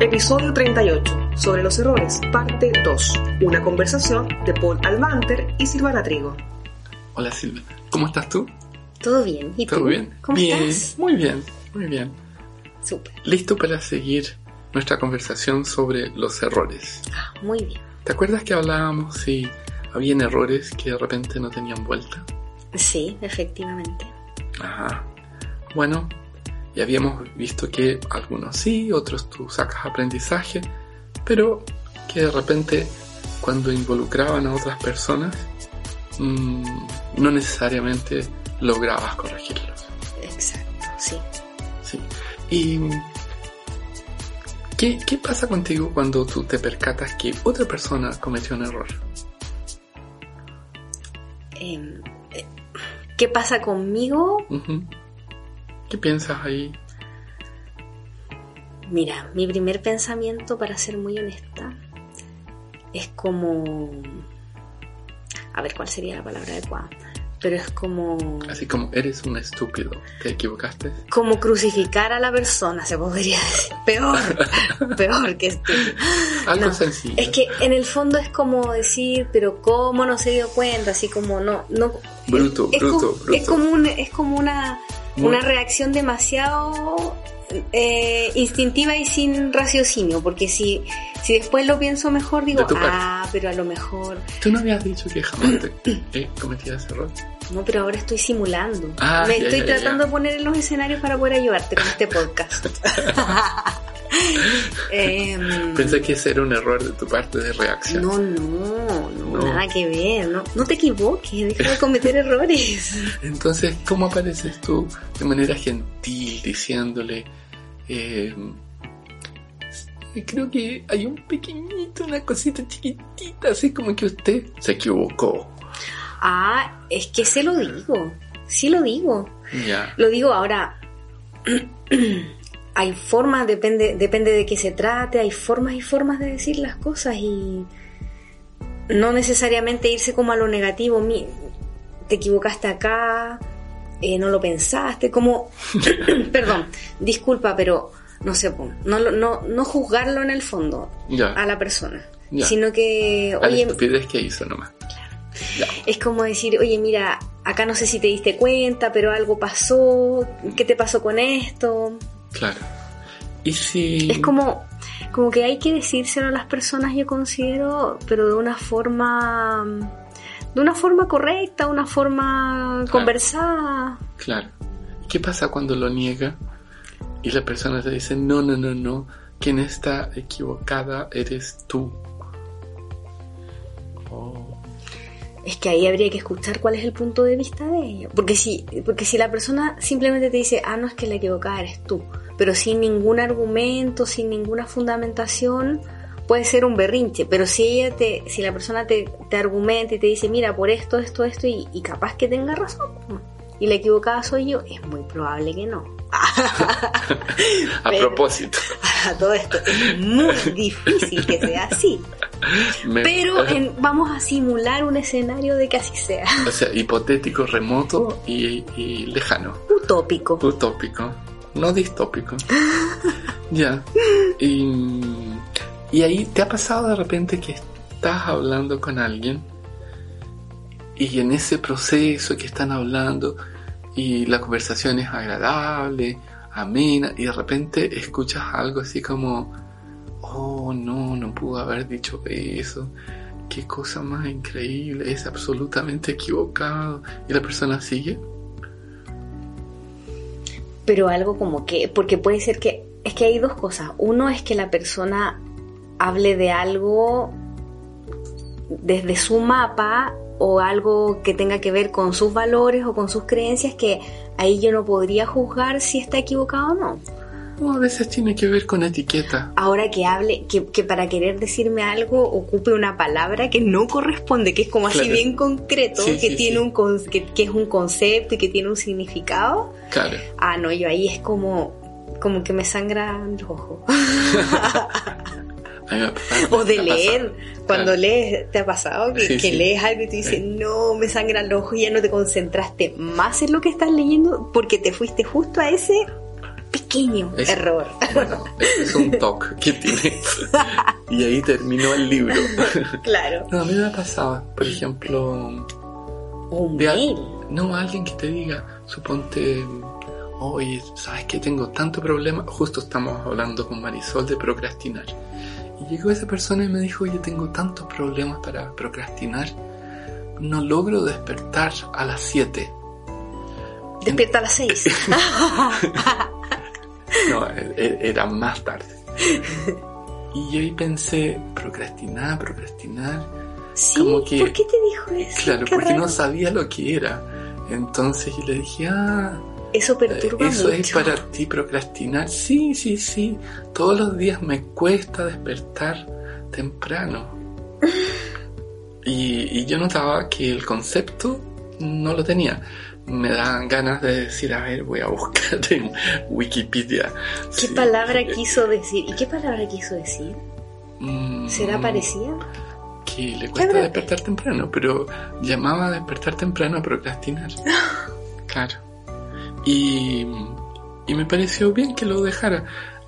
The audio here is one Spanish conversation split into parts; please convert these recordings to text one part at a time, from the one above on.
Episodio 38, sobre los errores, parte 2. Una conversación de Paul Almanter y Silvana Trigo. Hola Silvia, ¿cómo estás tú? Todo bien. ¿Y ¿Todo tú? bien? ¿Cómo bien, estás? Muy bien, muy bien. Súper. Listo para seguir nuestra conversación sobre los errores. Ah, muy bien. ¿Te acuerdas que hablábamos si habían errores que de repente no tenían vuelta? Sí, efectivamente. Ajá. Bueno, ya habíamos visto que algunos sí, otros tú sacas aprendizaje, pero que de repente cuando involucraban a otras personas mm, no necesariamente lograbas corregirlos. Exacto, sí. Sí. ¿Y qué, qué pasa contigo cuando tú te percatas que otra persona cometió un error? Em, eh, ¿Qué pasa conmigo? ¿Qué piensas ahí? Mira, mi primer pensamiento, para ser muy honesta, es como... A ver, ¿cuál sería la palabra adecuada? Pero es como... Así como eres un estúpido, ¿te equivocaste? Como crucificar a la persona, se podría decir. Peor, peor que estúpido. Algo No, sencillo. Es que en el fondo es como decir, pero ¿cómo no se dio cuenta? Así como no, no. Bruto, es, bruto, como, bruto. Es como, un- es como una, Muy- una reacción demasiado eh, instintiva y sin raciocinio, porque si, si después lo pienso mejor, digo, ah, pero a lo mejor, ¿Tú no habías dicho que jamás te eh, cometías ese error? no, pero ahora estoy simulando. Ah, Me ya, estoy ya, ya. tratando de poner en los escenarios para poder ayudarte con este podcast. Em, Pensé que ese era un error de tu parte de reacción. No, no, no, No. nada que ver. No, no te equivoques, deja de cometer errores. Entonces, ¿cómo apareces tú de manera gentil diciéndole, eh, creo que hay un pequeñito, una cosita chiquitita, así como que usted se equivocó? Ah, es que se lo digo. Sí lo digo. Ya, Lo digo ahora. hay formas, depende, depende de qué se trate, hay formas y formas de decir las cosas y no necesariamente irse como a lo negativo. Mi- te equivocaste acá, eh, no lo pensaste, como, perdón, disculpa, pero no sé, no, no, no juzgarlo en el fondo ya. a la persona, Ya. sino que, A la oye, estupidez que hizo nomás. Ya. es como decir, oye, mira, acá no sé si te diste cuenta, pero algo pasó, ¿qué te pasó con esto? Claro. Y si... Es como, como que hay que decírselo a las personas, yo considero, pero de una forma, de una forma correcta, una forma conversada. Claro. ¿Qué pasa cuando lo niega y la persona te dice, no, no, no, no, quien está equivocada eres tú? Oh, Es que ahí habría que escuchar cuál es el punto de vista de ella. Porque si, porque si la persona simplemente te dice, ah, no es que la equivocada eres tú, pero sin ningún argumento, sin ninguna fundamentación, puede ser un berrinche. Pero si ella te, si la persona te, te argumenta y te dice, mira, por esto, esto, esto, y, y capaz que tenga razón, y la equivocada soy yo, es muy probable que no. A Pero- propósito. A todo esto es muy difícil que sea así. me- Pero en- vamos a simular un escenario de que así sea. O sea, hipotético, remoto y, y lejano. Utópico. Utópico, no distópico. ya. Y, y ahí te ha pasado de repente que estás hablando con alguien y en ese proceso que están hablando y la conversación es agradable, amena y de repente escuchas algo así como, oh no, no pudo haber dicho eso. Qué cosa más increíble, es absolutamente equivocado. Y la persona sigue. Pero algo como que, porque puede ser que, es que hay dos cosas. Uno es que la persona hable de algo desde su mapa o algo que tenga que ver con sus valores o con sus creencias que ahí yo no podría juzgar si está equivocado o no. No, a veces tiene que ver con etiqueta. Ahora que hable, que, que para querer decirme algo ocupe una palabra que no corresponde, que es como así Claro. bien concreto, Sí, que sí, tiene sí. un con- que, que es un concepto y que tiene un significado. Claro. Ah, no, yo ahí es como, como que me sangran los ojos. O de leer. Cuando Claro. lees, ¿te ha pasado? Que, Sí, que sí. lees algo y tú dices, Sí. no, me sangran los ojos y ya no te concentraste más en lo que estás leyendo porque te fuiste justo a ese pequeño Es- error. Bueno, es un toque que tienes. Y ahí terminó el libro. Claro. No, a mí me pasaba, por ejemplo, Un al- mail. no alguien que te diga, suponte, oye, ¿sabes que tengo tanto problema? Justo estamos hablando con Marisol de procrastinar. Y llegó esa persona y me dijo, oye, tengo tantos problemas para procrastinar, no logro despertar a las 7. Despierta a las seis. No, e- e- era más tarde. Y yo ahí pensé, procrastinar, procrastinar. sí, Como que- ¿por qué te dijo eso? Claro, Qué porque no sabía lo que era. Entonces yo le dije, ah, Eso perturba eso mucho. es para ti procrastinar. Sí, sí, sí. Todos los días me cuesta despertar temprano. Y, y yo notaba que el concepto no lo tenía. Me daban ganas de decir, a ver, voy a buscar en Wikipedia. ¿Qué Sí. palabra quiso decir? ¿Y qué palabra quiso decir? Mm, ¿Será parecida? Que le cuesta despertar temprano, pero llamaba a despertar temprano a procrastinar. claro. Y, y me pareció bien que lo dejara.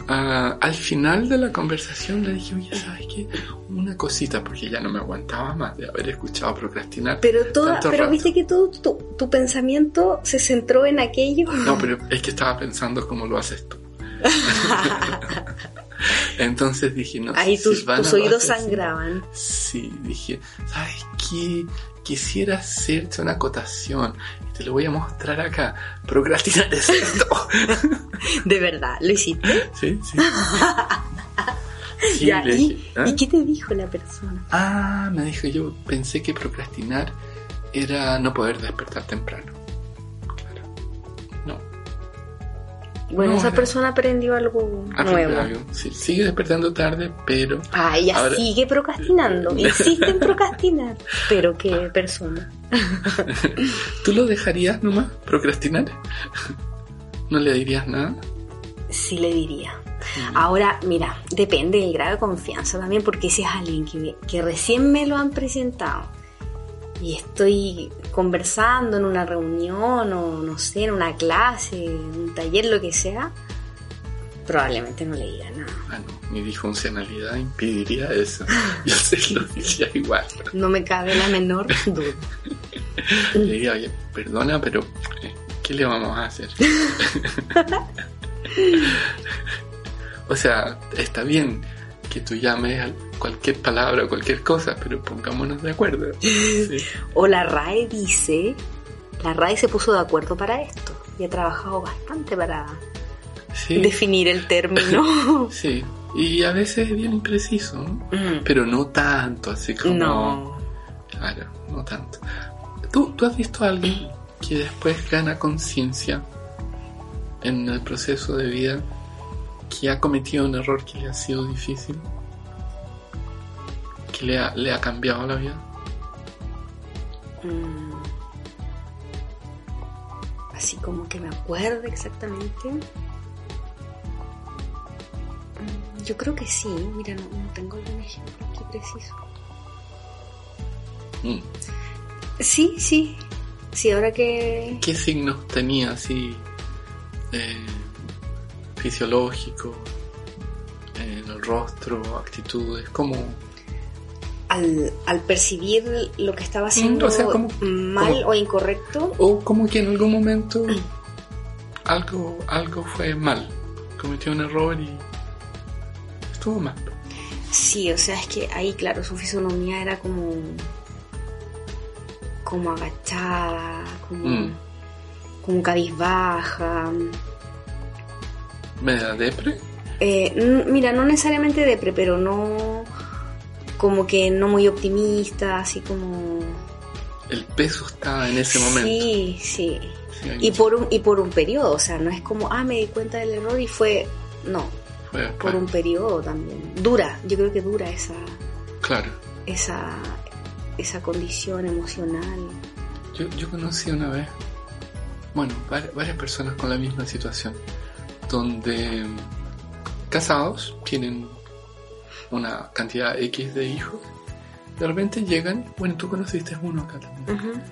Ah, al final de la conversación le dije, oye, ¿sabes qué? Una cosita, porque ya no me aguantaba más de haber escuchado procrastinar. Pero toda, Tanto pero rato. viste que todo tu, tu pensamiento se centró en aquello. No, pero es que estaba pensando cómo lo haces tú. Entonces dije, no. Ahí si tus, Silvana tus oídos sangraban. Sí, dije, ¿sabes qué? Quisiera hacerte una acotación te lo voy a mostrar acá. Procrastinar es esto. De verdad, ¿lo hiciste? sí, sí. Sí, Ya, le ¿y, dije, ¿ah? ¿y qué te dijo la persona? Ah, me dijo yo, pensé que procrastinar era no poder despertar temprano. Bueno, No, esa persona aprendió algo Aprendí nuevo. algo. Sí, sigue despertando tarde, pero Ah, ella Ahora- sigue procrastinando. Insiste en procrastinar. Pero qué persona. ¿tú lo dejarías nomás procrastinar? ¿No le dirías nada? Sí le diría. Ahora, mira, depende del grado de confianza también, porque si es alguien que, me- que recién me lo han presentado y estoy conversando en una reunión o no sé, en una clase, en un taller, lo que sea, probablemente no le diga nada. Ah, no, mi disfuncionalidad impediría eso. Yo se lo diría igual. No me cabe la menor duda. Le diría, oye, perdona, pero eh, ¿qué le vamos a hacer? o sea, está bien que tú llames a cualquier palabra o cualquier cosa, pero pongámonos de acuerdo. Sí. O la RAE dice, la RAE se puso de acuerdo para esto y ha trabajado bastante para Sí, definir el término. sí. Y a veces es bien impreciso, ¿no? Mm, Pero no tanto, así como... no. Claro, no tanto. ¿Tú, ¿Tú has visto a alguien que después gana conciencia en el proceso de vida que ha cometido un error que le ha sido difícil? Que le ha, le ha cambiado la vida. Mm. Así como que me acuerdo exactamente. Mm, Yo creo que sí, mira, no, no tengo algún ejemplo aquí preciso. Mm. Sí, sí, sí, ahora que... ¿Qué signos tenía así eh, fisiológicos en el rostro, actitudes? como Al, al percibir lo que estaba haciendo Mm, o sea, como- mal como- o incorrecto, O como que en algún momento algo, algo fue mal. Cometió un error y estuvo mal. sí, o sea, es que ahí, claro, su fisonomía era como... como agachada, como... Mm. como cabizbaja. ¿Me da depre? Eh, mira, no necesariamente depre, pero no como que no muy optimista, así como El peso estaba en ese momento. Sí, sí. Y mucho- por un y por un periodo, o sea, no es como, ah, me di cuenta del error y fue no, fue por un periodo también. Dura, yo creo que dura esa Claro. esa esa condición emocional. Yo, yo conocí una vez, bueno, var- varias personas con la misma situación, donde casados tienen una cantidad X de hijos, de repente llegan, bueno, tú conociste uno acá también,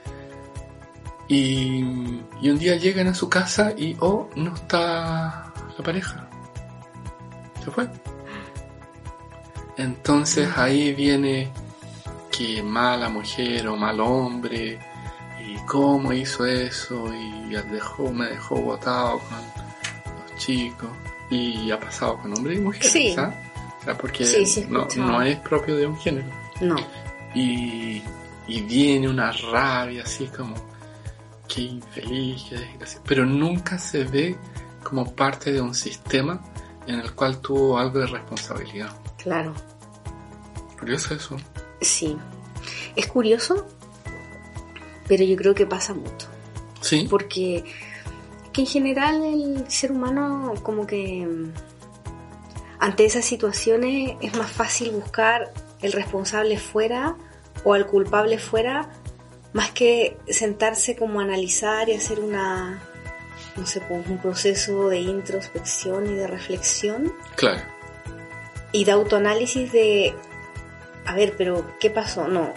y, y un día llegan a su casa y, oh, no está la pareja. Se fue. Entonces ahí viene que mala mujer o mal hombre y cómo hizo eso y dejó, me dejó botado con los chicos y ha pasado con hombres y mujeres, Sí. ¿sabes? O sea, porque Sí, sí, he no, no es propio de un género. No. Y, y viene una rabia así como, qué infeliz, qué desgracia. Pero nunca se ve como parte de un sistema en el cual tuvo algo de responsabilidad. Claro. Curioso eso. Sí. Es curioso, pero yo creo que pasa mucho. Sí, Porque que en general el ser humano como que mm, ante esas situaciones es más fácil buscar el responsable fuera o al culpable fuera más que sentarse como a analizar y hacer una no sé pues, un proceso de introspección y de reflexión. Claro. y de autoanálisis de a ver pero qué pasó no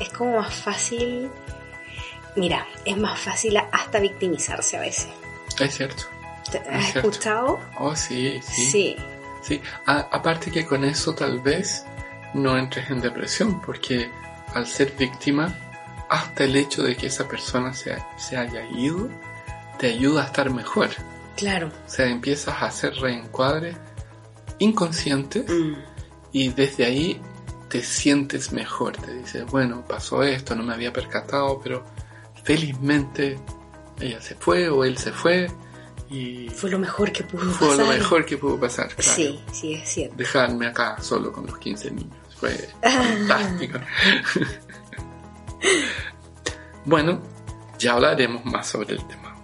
es como más fácil mira es más fácil hasta victimizarse a veces Es cierto. ¿Te- ¿Has escuchado? Oh, sí, sí. Sí. Sí, a- aparte que con eso tal vez no entres en depresión, porque al ser víctima, hasta el hecho de que esa persona se, se haya ido, te ayuda a estar mejor. claro. O sea, empiezas a hacer reencuadres inconscientes Mm, y desde ahí te sientes mejor. Te dices, bueno, pasó esto, no me había percatado, pero felizmente ella se fue o él se fue y Fue lo mejor que pudo fue lo pasar. mejor que pudo pasar. Claro. Sí, sí, es cierto. dejarme acá solo con los 15 niños. Fue fantástico. bueno, ya hablaremos más sobre el tema.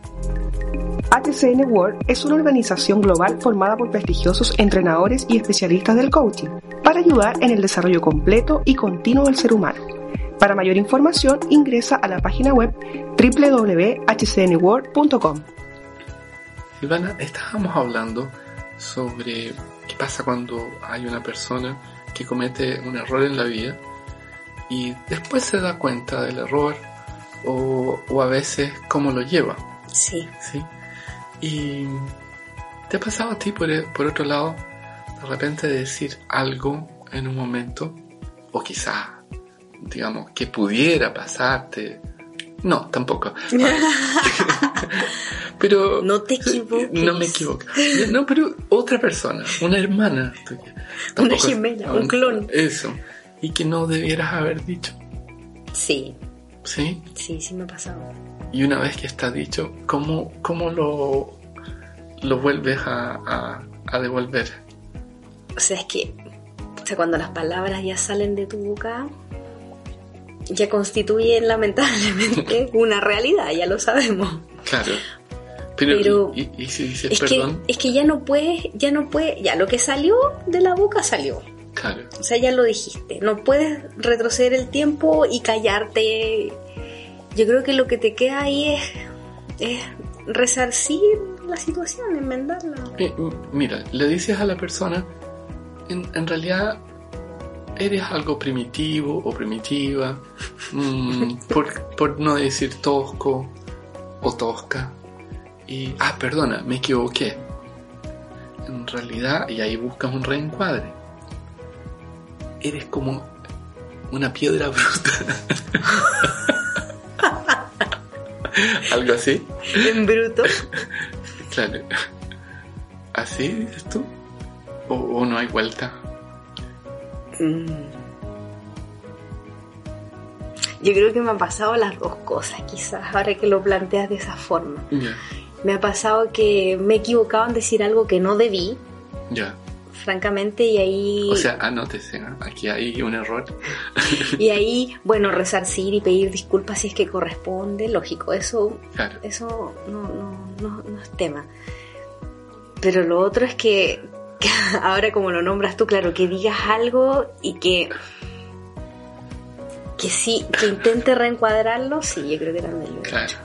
HCN World es una organización global formada por prestigiosos entrenadores y especialistas del coaching para ayudar en el desarrollo completo y continuo del ser humano. Para mayor información ingresa a la página web www.hcnworld.com. Silvana, estábamos hablando sobre qué pasa cuando hay una persona que comete un error en la vida y después se da cuenta del error o, o a veces cómo lo lleva. Sí. ¿sí? Y te ha pasado a ti, por, por otro lado, de repente decir algo en un momento, o quizá, digamos, que pudiera pasarte. No, tampoco. pero No te equivoques. no me equivoco. No, pero otra persona, una hermana. tuya. Tampoco- gemela, un clon. Eso. Y que no debieras haber dicho. Sí, ¿Sí? sí, sí me ha pasado. Y una vez que está dicho, ¿cómo, cómo lo, lo vuelves a, a- a devolver? O sea, es que o sea, cuando las palabras ya salen de tu boca, ya constituyen lamentablemente una realidad, ya lo sabemos. Claro. Pero, Pero y, y- y si dices Es que, es que ya no puedes, ya no puedes, ya lo que salió de la boca salió. claro. O sea, ya lo dijiste. No puedes retroceder el tiempo y callarte. Yo creo que lo que te queda ahí es, es resarcir la situación, enmendarla. Eh, mira, le dices a la persona, en, en realidad eres algo primitivo o primitiva, mm, por, por no decir tosco o tosca. Y, ah, perdona, me equivoqué. En realidad, y ahí buscas un reencuadre. Eres como una piedra bruta. Algo así. En bruto. Claro. ¿Así dices tú? ¿O, o no hay vuelta? Mm. Yo creo que me han pasado las dos cosas, quizás, ahora que lo planteas de esa forma. Me ha pasado que me he equivocado en decir algo que no debí, ya. francamente, y ahí, O sea, anótese, ¿no? aquí hay un error. y ahí, bueno, resarcir y pedir disculpas si es que corresponde, lógico, eso, Claro, eso no, no, no, no es tema. Pero lo otro es que, que ahora como lo nombras tú, claro, que digas algo y que que sí, que intente reencuadrarlo, sí, yo creo que también lo he claro. hecho.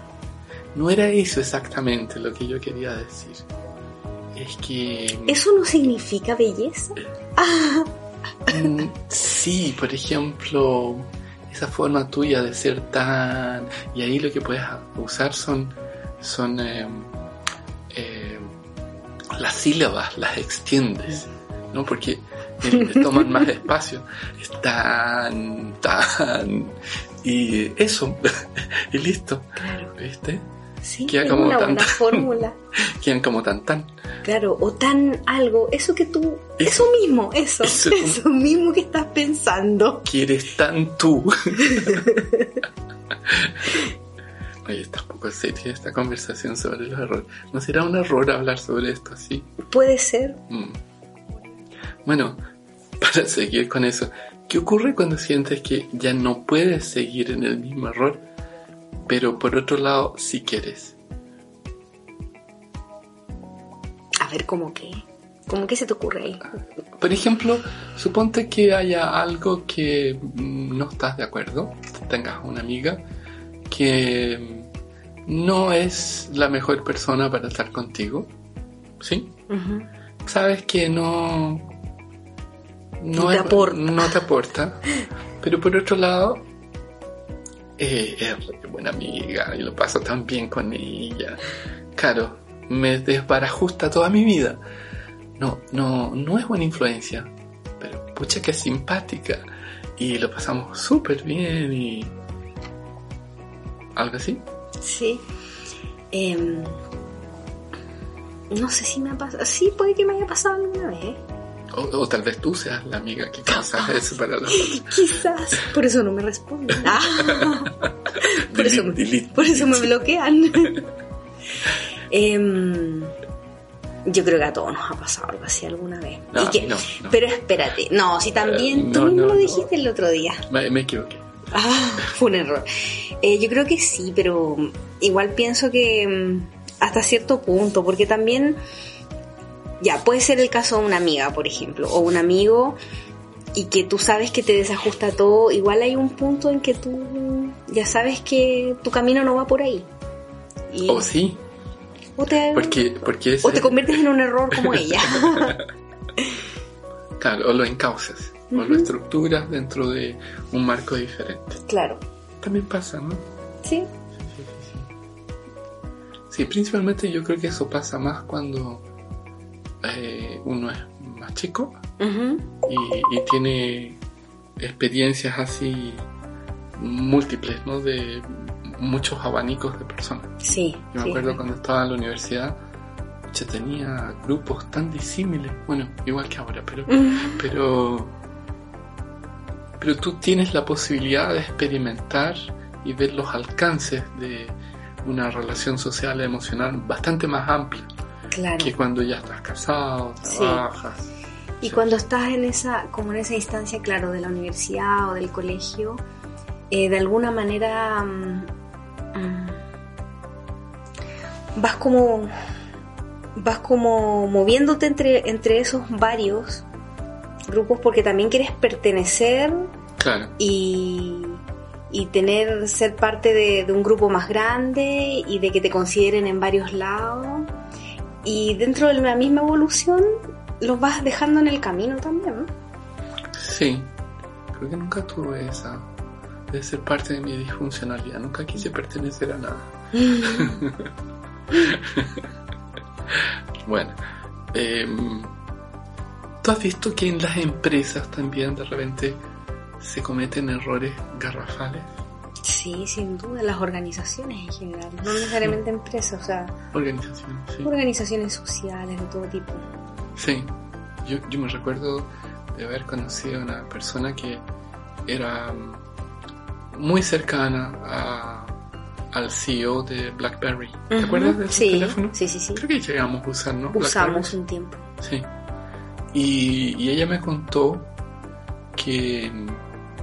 No era eso exactamente lo que yo quería decir. Es que... ¿Eso no significa belleza? mm, sí, por ejemplo, esa forma tuya de ser tan... Y ahí lo que puedes usar son... son eh, las sílabas las extiendes, ¿no? Porque toman más espacio. Es tan, tan, y eso, y listo. Claro. ¿Viste? Sí, Queda es como una tan- buena fórmula. Quedan como tan, tan. Claro, o tan algo, eso que tú, Eso- eso mismo, eso, eso eso, mismo que estás pensando. Que eres tan tú. Oye, está un poco seria esta conversación sobre los errores. ¿No será un error hablar sobre esto así? Puede ser, Mm. Bueno, para seguir con eso, ¿qué ocurre cuando sientes que ya no puedes seguir en el mismo error, pero por otro lado sí quieres? a ver, ¿cómo qué? ¿Cómo que se te ocurre ahí? Por ejemplo, suponte que haya algo que mm, no estás de acuerdo, tengas una amiga que no es la mejor persona para estar contigo, ¿sí? Sabes que no No te aporta. no te aporta pero por otro lado eh, es buena amiga y lo paso tan bien con ella claro me desbarajusta toda mi vida no no no es buena influencia pero pucha que es simpática y lo pasamos súper bien y algo así Sí. Em, no sé si me ha pasado. Sí, puede que me haya pasado alguna vez. o, o tal vez tú seas la amiga que causas eso para los Quizás. Por eso no me responden. Ah. por, eso, por eso me bloquean. Em, yo creo que a todos nos ha pasado algo así alguna vez. No, Y que- no, no. Pero espérate. No, si también tú mismo lo dijiste el otro día. me, me equivoqué Ah, fue un error. Eh, yo creo que sí, pero igual pienso que mm, hasta cierto punto, porque también, ya, puede ser el caso de una amiga, por ejemplo, o un amigo, y que tú sabes que te desajusta todo, igual hay un punto en que tú ya sabes que tu camino no va por ahí. Y, o Oh, sí o te, Porque, porque ese- o te conviertes en un error como ella. claro, o lo encauzas, o lo estructuras dentro de un marco diferente. claro, También pasa, ¿no? sí, Sí, principalmente yo creo que eso pasa más cuando eh, uno es más chico y, y tiene experiencias así múltiples, ¿no? De muchos abanicos de personas. sí. Yo me acuerdo cuando estaba en la universidad, yo tenía grupos tan disímiles, bueno, igual que ahora, pero pero pero tú tienes la posibilidad de experimentar y ver los alcances de una relación social y emocional bastante más amplia Claro. que cuando ya estás casado, Sí. trabajas. Y cuando estás en esa, como en esa instancia, claro, de la universidad o del colegio, eh, de alguna manera mm, mm, vas como vas como moviéndote entre, entre esos varios grupos porque también quieres pertenecer Claro, y, y tener ser parte de, de un grupo más grande y de que te consideren en varios lados y dentro de la misma evolución los vas dejando en el camino también sí. Creo que nunca tuve esa. Debe ser parte de mi disfuncionalidad. Nunca quise pertenecer a nada. Bueno, em, ¿tú has visto que en las empresas también de repente se cometen errores garrafales? sí sin duda las organizaciones en general no necesariamente empresas o sea Organizaciones, sí. organizaciones sociales de todo tipo Sí, yo, yo me recuerdo de haber conocido a una persona que era mm, muy cercana a- al CEO de BlackBerry. ¿Te Ujú, acuerdas de ese sí, teléfono? sí sí sí Creo que llegamos a usar, ¿no? usamos BlackBerry. un tiempo Sí. Y, ella me contó que,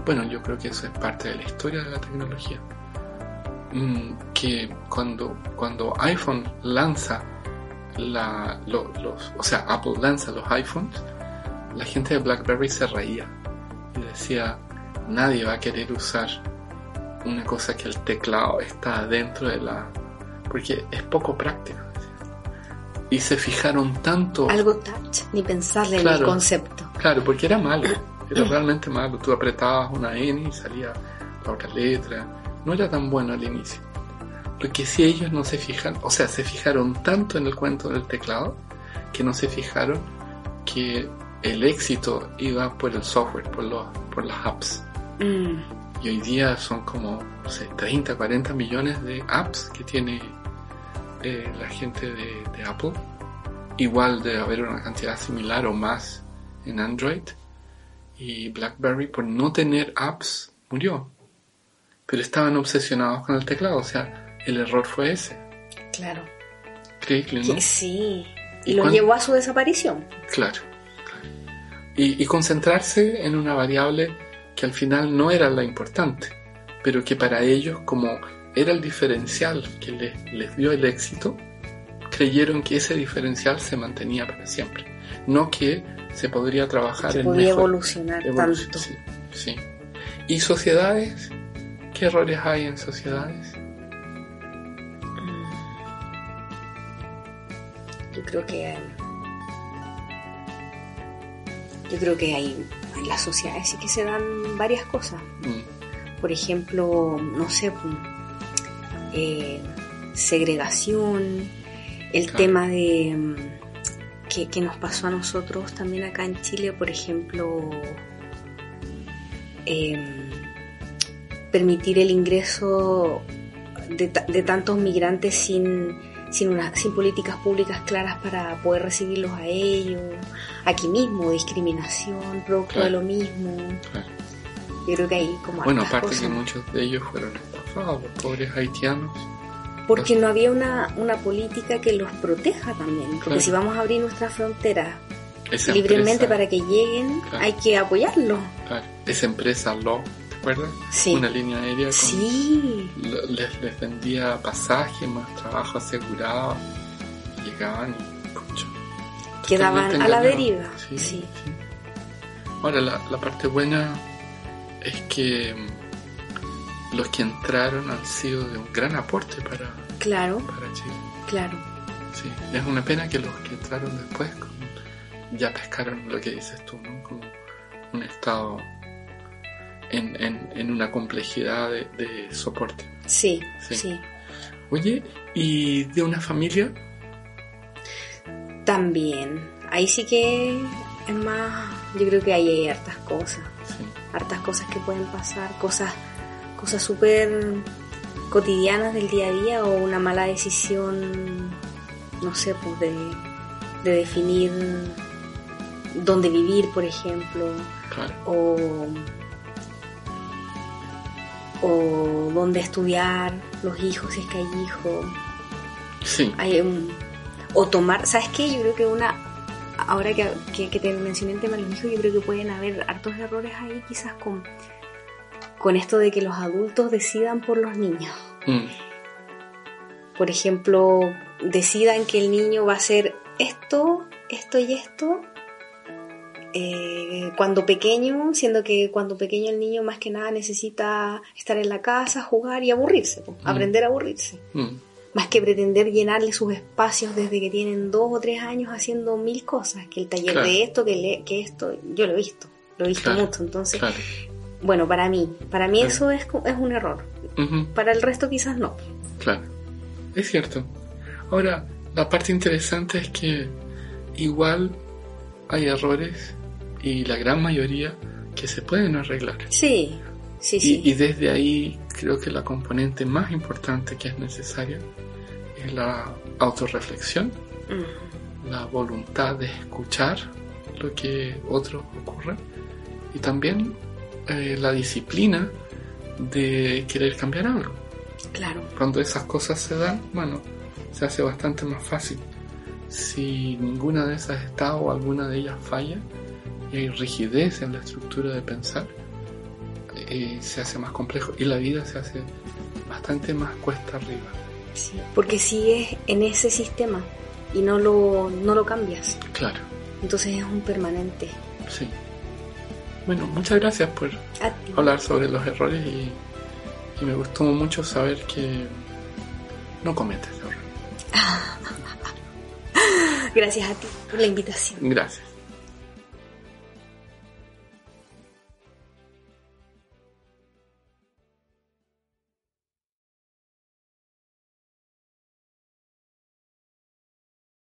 bueno, yo creo que eso es parte de la historia de la tecnología. Mm, Que cuando, cuando iPhone lanza la, o sea, Apple lanza los iPhones, la gente de BlackBerry se reía y decía, nadie va a querer usar una cosa que el teclado está dentro de la... porque es poco práctico. Y se fijaron tanto... algo touch ni pensarle en el Claro. concepto Claro, porque era malo, era realmente malo. Tú apretabas una N y salía la otra letra. No era tan bueno al inicio. Lo que sí ellos no se fijan, o sea, se fijaron tanto en el cuento del teclado que no se fijaron que el éxito iba por el software, por, los, por las apps. Mm, Y hoy día son como, no sé, 30, 40 millones de apps que tiene eh, la gente de, de Apple. Igual de haber una cantidad similar o más en Android. Y BlackBerry por no tener apps murió. Pero estaban obsesionados con el teclado, o sea, el error fue ese. claro. Creíble, ¿no? Que sí. ¿Y Y lo llevó a su desaparición. Claro, claro. Y, y concentrarse en una variable que al final no era la importante, pero que para ellos, como era el diferencial que les, les dio el éxito, creyeron que ese diferencial se mantenía para siempre. No que se podría trabajar Que en podía mejor- evolucionar evolución, tanto. Sí, sí. ¿Y sociedades? ¿Qué errores hay en sociedades? Yo creo que yo creo que hay en las sociedades sí que se dan varias cosas. Mm, Por ejemplo, no sé, pues, eh, segregación, el Claro. tema de mm, que, que nos pasó a nosotros también acá en Chile, por ejemplo, em, permitir el ingreso de, de tantos migrantes sin, sin, una- sin políticas públicas claras para poder recibirlos a ellos, aquí mismo, discriminación, producto Claro. de lo mismo. claro. Yo creo que hay como Bueno, aparte cosas. que muchos de ellos fueron estafados, los pobres haitianos. Porque no había una, una política que los proteja también. Porque Claro. si vamos a abrir nuestras fronteras Esa libremente empresa- para que lleguen, Claro. hay que apoyarlos. Claro, esa empresa Law, ¿te acuerdas? Sí. Una línea aérea con, Sí, lo- les, les vendía pasaje más trabajo asegurado. Llegaban y pucha, quedaban a la deriva. Sí, Sí. Ahora, la, la parte buena es que los que entraron han sido de un gran aporte para, Claro, para Chile. claro. Sí, es una pena que los que entraron después con- ya pescaron lo que dices tú, ¿no? Como un estado en, en, en una complejidad de, de soporte. Sí, Sí. sí, Oye, ¿y de una familia? También. Ahí sí que es más. Yo creo que ahí hay hartas cosas. Sí, hartas cosas que pueden pasar, cosas cosas súper cotidianas del día a día o una mala decisión, no sé, pues de, de definir dónde vivir, por ejemplo, claro. o, o dónde estudiar los hijos, si es que hay hijos. Sí, Hay un- o tomar, ¿sabes qué? Yo creo que una, ahora que, que, que te mencioné el tema de los hijos, yo creo que pueden haber hartos errores ahí quizás con, con esto de que los adultos decidan por los niños. mm, Por ejemplo, decidan que el niño va a hacer esto, esto y esto. eh, cuando pequeño, siendo que cuando pequeño el niño más que nada necesita estar en la casa, jugar y aburrirse, Mm. aprender a aburrirse mm, más que pretender llenarle sus espacios desde que tienen dos o tres años haciendo mil cosas, que el taller Claro. de esto, que, le- que esto, yo lo he visto, lo he visto Claro, mucho, entonces, claro. Bueno, para mí, para mí Claro. eso es, es un error, para el resto quizás no. claro. Es cierto. Ahora, la parte interesante es que igual hay errores y la gran mayoría que se pueden arreglar. Sí, sí, Y, sí, y desde ahí creo que la componente más importante que es necesaria es la autorreflexión, Mm, la voluntad de escuchar lo que otros ocurre y también eh, la disciplina de querer cambiar algo. claro, Cuando esas cosas se dan, bueno, se hace bastante más fácil. Si ninguna de esas está o alguna de ellas falla y hay rigidez en la estructura de pensar, eh, se hace más complejo y la vida se hace bastante más cuesta arriba. sí, porque sigues en ese sistema y no lo, no lo cambias, Claro, entonces es un permanente. sí. Bueno, muchas gracias por hablar sobre los errores y, y me gustó mucho saber que no cometes errores. Gracias a ti por la invitación. Gracias.